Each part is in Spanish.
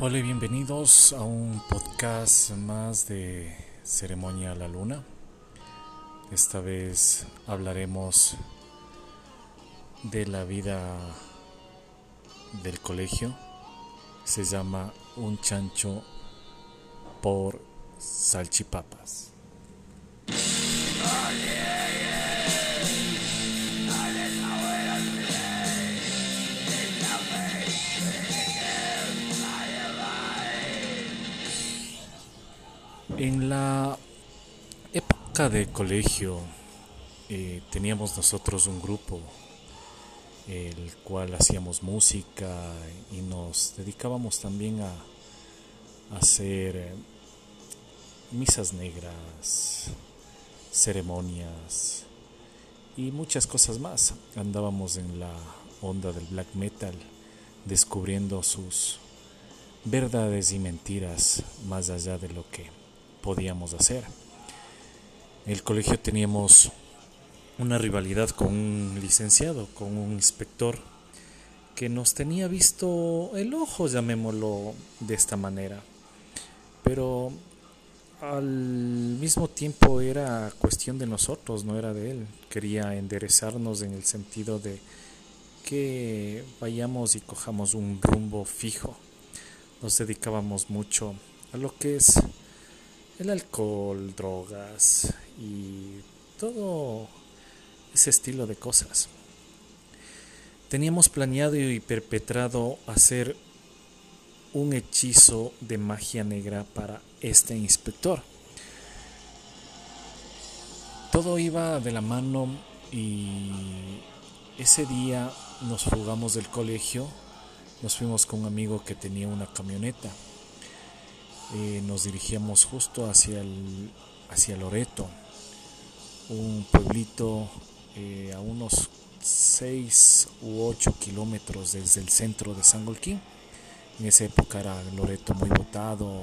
Hola y bienvenidos a un podcast más de Ceremonia a la Luna. Esta vez hablaremos de la vida del colegio. Se llama Un chancho por salchipapas. En la época de colegio eh, teníamos nosotros un grupo el cual hacíamos música y nos dedicábamos también a, hacer misas negras, ceremonias y muchas cosas más. Andábamos en la onda del black metal descubriendo sus verdades y mentiras más allá de lo que podíamos hacer. En el colegio teníamos una rivalidad con un licenciado, con un inspector que nos tenía visto el ojo, llamémoslo de esta manera. Pero al mismo tiempo era cuestión de nosotros, no era de él. Quería enderezarnos en el sentido de que vayamos y cojamos un rumbo fijo. Nos dedicábamos mucho a lo que es el alcohol, drogas y todo ese estilo de cosas. Teníamos planeado y perpetrado hacer un hechizo de magia negra para este inspector. Todo iba de la mano y ese día nos fugamos del colegio, nos fuimos con un amigo que tenía una camioneta eh, nos dirigíamos justo hacia, el, hacia Loreto, un pueblito eh, a unos 6 u 8 kilómetros desde el centro de San Golquín. En esa época era Loreto muy botado,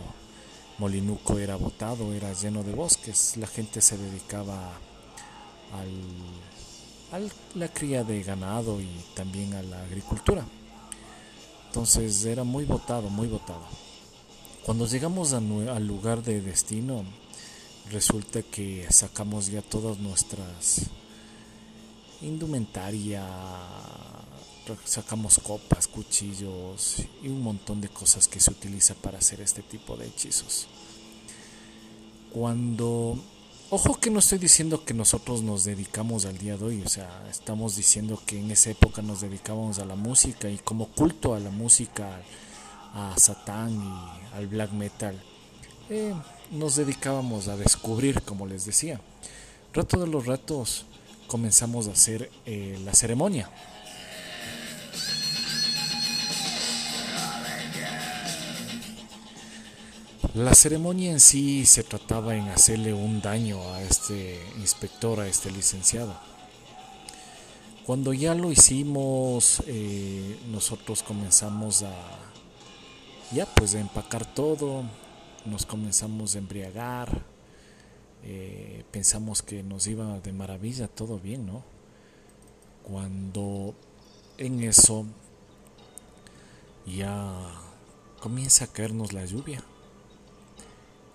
Molinuco era botado, era lleno de bosques. La gente se dedicaba a la cría de ganado y también a la agricultura. Entonces era muy botado, muy botado. Cuando llegamos al lugar de destino, resulta que sacamos ya todas nuestras indumentaria, sacamos copas, cuchillos y un montón de cosas que se utiliza para hacer este tipo de hechizos. Cuando Ojo que no estoy diciendo que nosotros nos dedicamos al día de hoy, o sea, estamos diciendo que en esa época nos dedicábamos a la música y como culto a la música, a Satán y al black metal, eh, nos dedicábamos a descubrir, como les decía. Rato de los ratos comenzamos a hacer eh, la ceremonia. La ceremonia en sí se trataba en hacerle un daño a este inspector, a este licenciado. Cuando ya lo hicimos, eh, nosotros comenzamos a, ya pues de empacar todo, nos comenzamos a embriagar, eh, pensamos que nos iba de maravilla, todo bien, ¿no? Cuando en eso ya comienza a caernos la lluvia.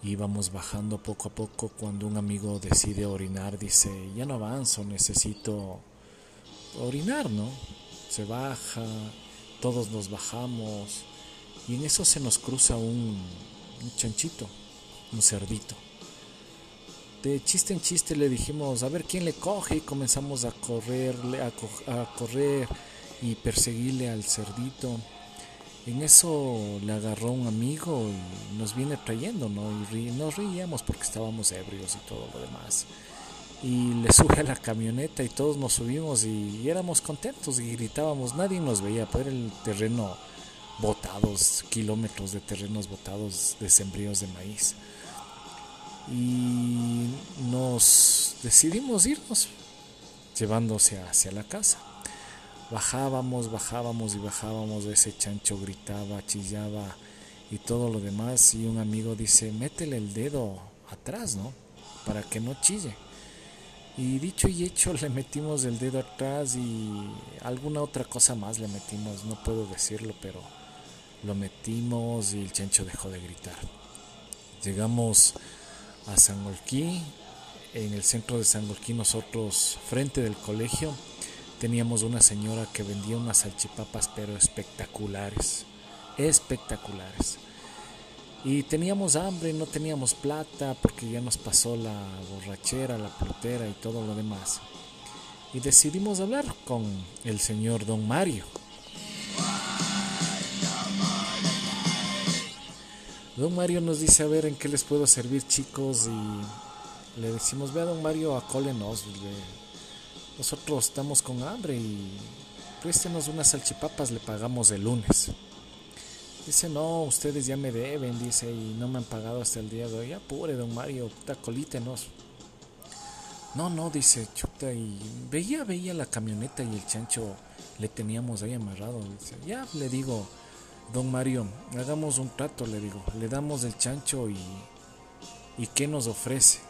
Íbamos bajando poco a poco cuando un amigo decide orinar, dice, ya no avanzo, necesito orinar, ¿no? Se baja, todos nos bajamos, y en eso se nos cruza un, chanchito, un cerdito. De chiste en chiste le dijimos, a ver quién le coge y comenzamos a correrle, a, correr y perseguirle al cerdito. En eso le agarró un amigo y nos viene trayendo, ¿no? Y nos reíamos porque estábamos ebrios y todo lo demás. Y le sube a la camioneta y todos nos subimos y, éramos contentos y gritábamos. Nadie nos veía, pero el terreno botados, kilómetros de terrenos botados de sembríos de maíz. Y nos decidimos irnos, llevándose hacia la casa. Bajábamos, bajábamos y bajábamos, ese chancho gritaba, chillaba y todo lo demás. Y un amigo dice, métele el dedo atrás, ¿no? Para que no chille. Y dicho y hecho, le metimos el dedo atrás y alguna otra cosa más le metimos, no puedo decirlo, pero Lo metimos y el chancho dejó de gritar. Llegamos a Sangolquí. En el centro de Sangolquí nosotros, frente del colegio, teníamos una señora que vendía unas salchipapas pero espectaculares. Espectaculares. Y teníamos hambre, no teníamos plata porque ya nos pasó la borrachera, la plutera y todo lo demás. Y decidimos hablar con el señor don Mario. Don Mario nos dice, a ver, ¿en qué les puedo servir chicos? Y le decimos, ve a don Mario, acólenos. Nosotros estamos con hambre y préstenos unas salchipapas, le pagamos el lunes. Dice, no, ustedes ya me deben, dice, y no me han pagado hasta el día de hoy. Apure, don Mario, puta. No, no, dice, chuta, y veía, veía la camioneta y el chancho le teníamos ahí amarrado. Dice, ya le digo, Don Mario, hagamos un trato, le digo. Le damos el chancho y. ¿Y qué nos ofrece?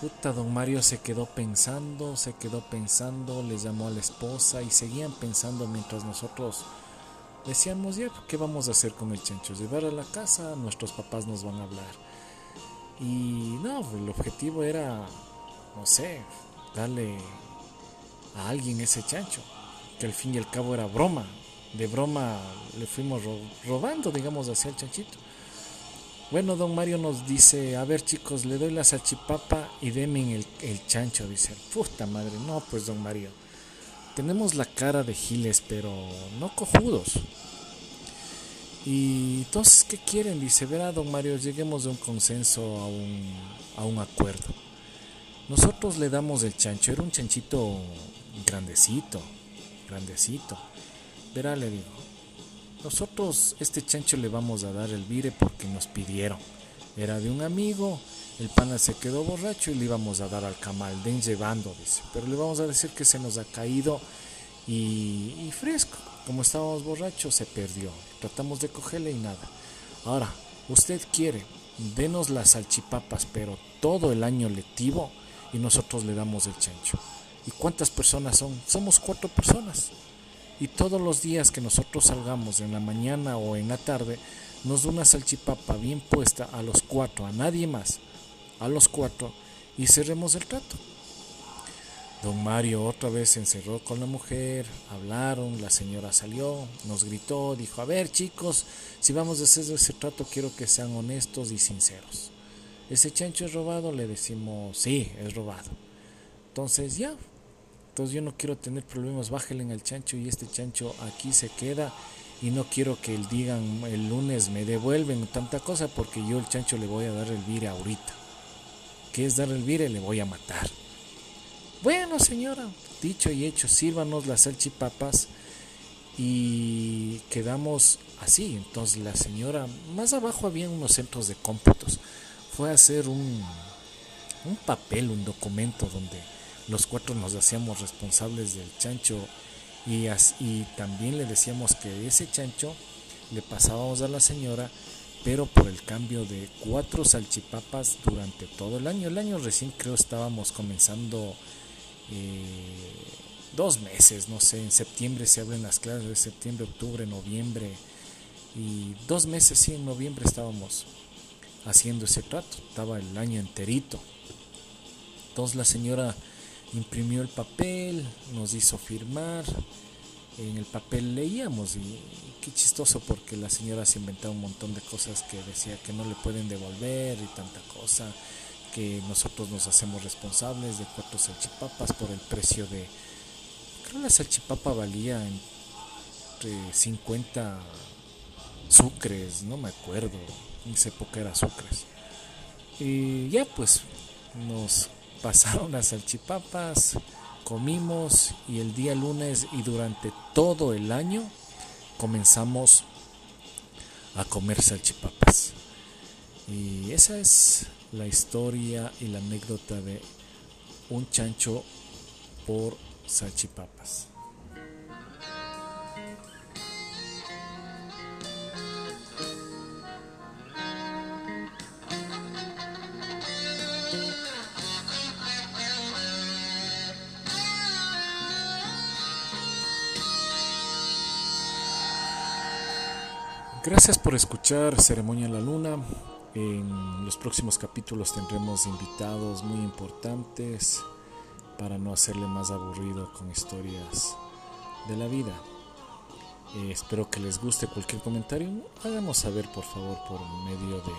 Puta, don Mario se quedó pensando, se quedó pensando, le llamó a la esposa y seguían pensando mientras nosotros decíamos, ya, ¿qué vamos a hacer con el chancho? Llevar a la casa, nuestros papás nos van a hablar. Y no, el objetivo era, no sé, darle a alguien ese chancho, que al fin y al cabo era broma, de broma le fuimos robando, digamos, hacia el chanchito. Bueno, don Mario nos dice, a ver chicos, le doy la salchipapa y denme el, el chancho, dice. Puta madre, no, pues don Mario. Tenemos la cara de giles, pero no cojudos. Y entonces, ¿qué quieren? Dice, verá, don Mario, lleguemos de un consenso a un, a un acuerdo. Nosotros le damos el chancho, era un chanchito grandecito, grandecito. Verá, le digo, nosotros este chancho le vamos a dar el vire porque nos pidieron. Era de un amigo, el pana se quedó borracho y le íbamos a dar al camal, den llevando, dice. Pero le vamos a decir que se nos ha caído y, fresco. Como estábamos borrachos, se perdió. Tratamos de cogerle y nada. Ahora, usted quiere, denos las salchipapas, pero todo el año lectivo y nosotros le damos el chancho. ¿Y cuántas personas son? Somos cuatro personas. Y todos los días que nosotros salgamos en la mañana o en la tarde, nos da una salchipapa bien puesta a los cuatro, a nadie más, a los cuatro, y cerremos el trato. Don Mario otra vez se encerró con la mujer, hablaron, la señora salió, nos gritó, dijo, a ver chicos, si vamos a hacer ese trato quiero que sean honestos y sinceros. ¿Ese chancho es robado? Le decimos, sí, es robado. Entonces ya, entonces yo no quiero tener problemas, bájale en el chancho y este chancho aquí se queda y no quiero que digan el lunes me devuelven tanta cosa porque yo el chancho le voy a dar el vire ahorita. ¿Qué es dar el vire? Le voy a matar. Bueno, señora, dicho y hecho, sírvanos las salchipapas y quedamos así. Entonces la señora, más abajo había unos centros de cómputos, fue a hacer un, un papel, un documento donde los cuatro nos hacíamos responsables del chancho y, también le decíamos que ese chancho le pasábamos a la señora, pero por el cambio de cuatro salchipapas durante todo el año. El año recién creo estábamos comenzando eh, dos meses, no sé, en septiembre se abren las clases, septiembre, octubre, noviembre, y dos meses, sí, en noviembre estábamos haciendo ese trato, estaba el año enterito. Entonces la señora imprimió el papel, nos hizo firmar, en el papel leíamos y, qué chistoso porque la señora se inventaba un montón de cosas que decía que no le pueden devolver y tanta cosa, que nosotros nos hacemos responsables de cuatro salchipapas por el precio de, creo la salchipapa valía entre 50 sucres, no me acuerdo, en esa época era sucres. Y ya pues nos pasaron las salchipapas, comimos y el día lunes y durante todo el año comenzamos a comer salchipapas. Y esa es la historia y la anécdota de un chancho por salchipapas. Gracias por escuchar Ceremonia en la Luna. En los próximos capítulos tendremos invitados muy importantes para no hacerle más aburrido con historias de la vida. Eh, espero que les guste cualquier comentario. Háganos saber por favor por medio de,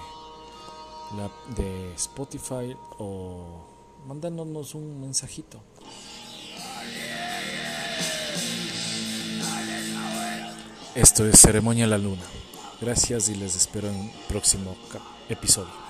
la, de Spotify o mandándonos un mensajito. Esto es Ceremonia la Luna. Gracias y les espero en un próximo episodio.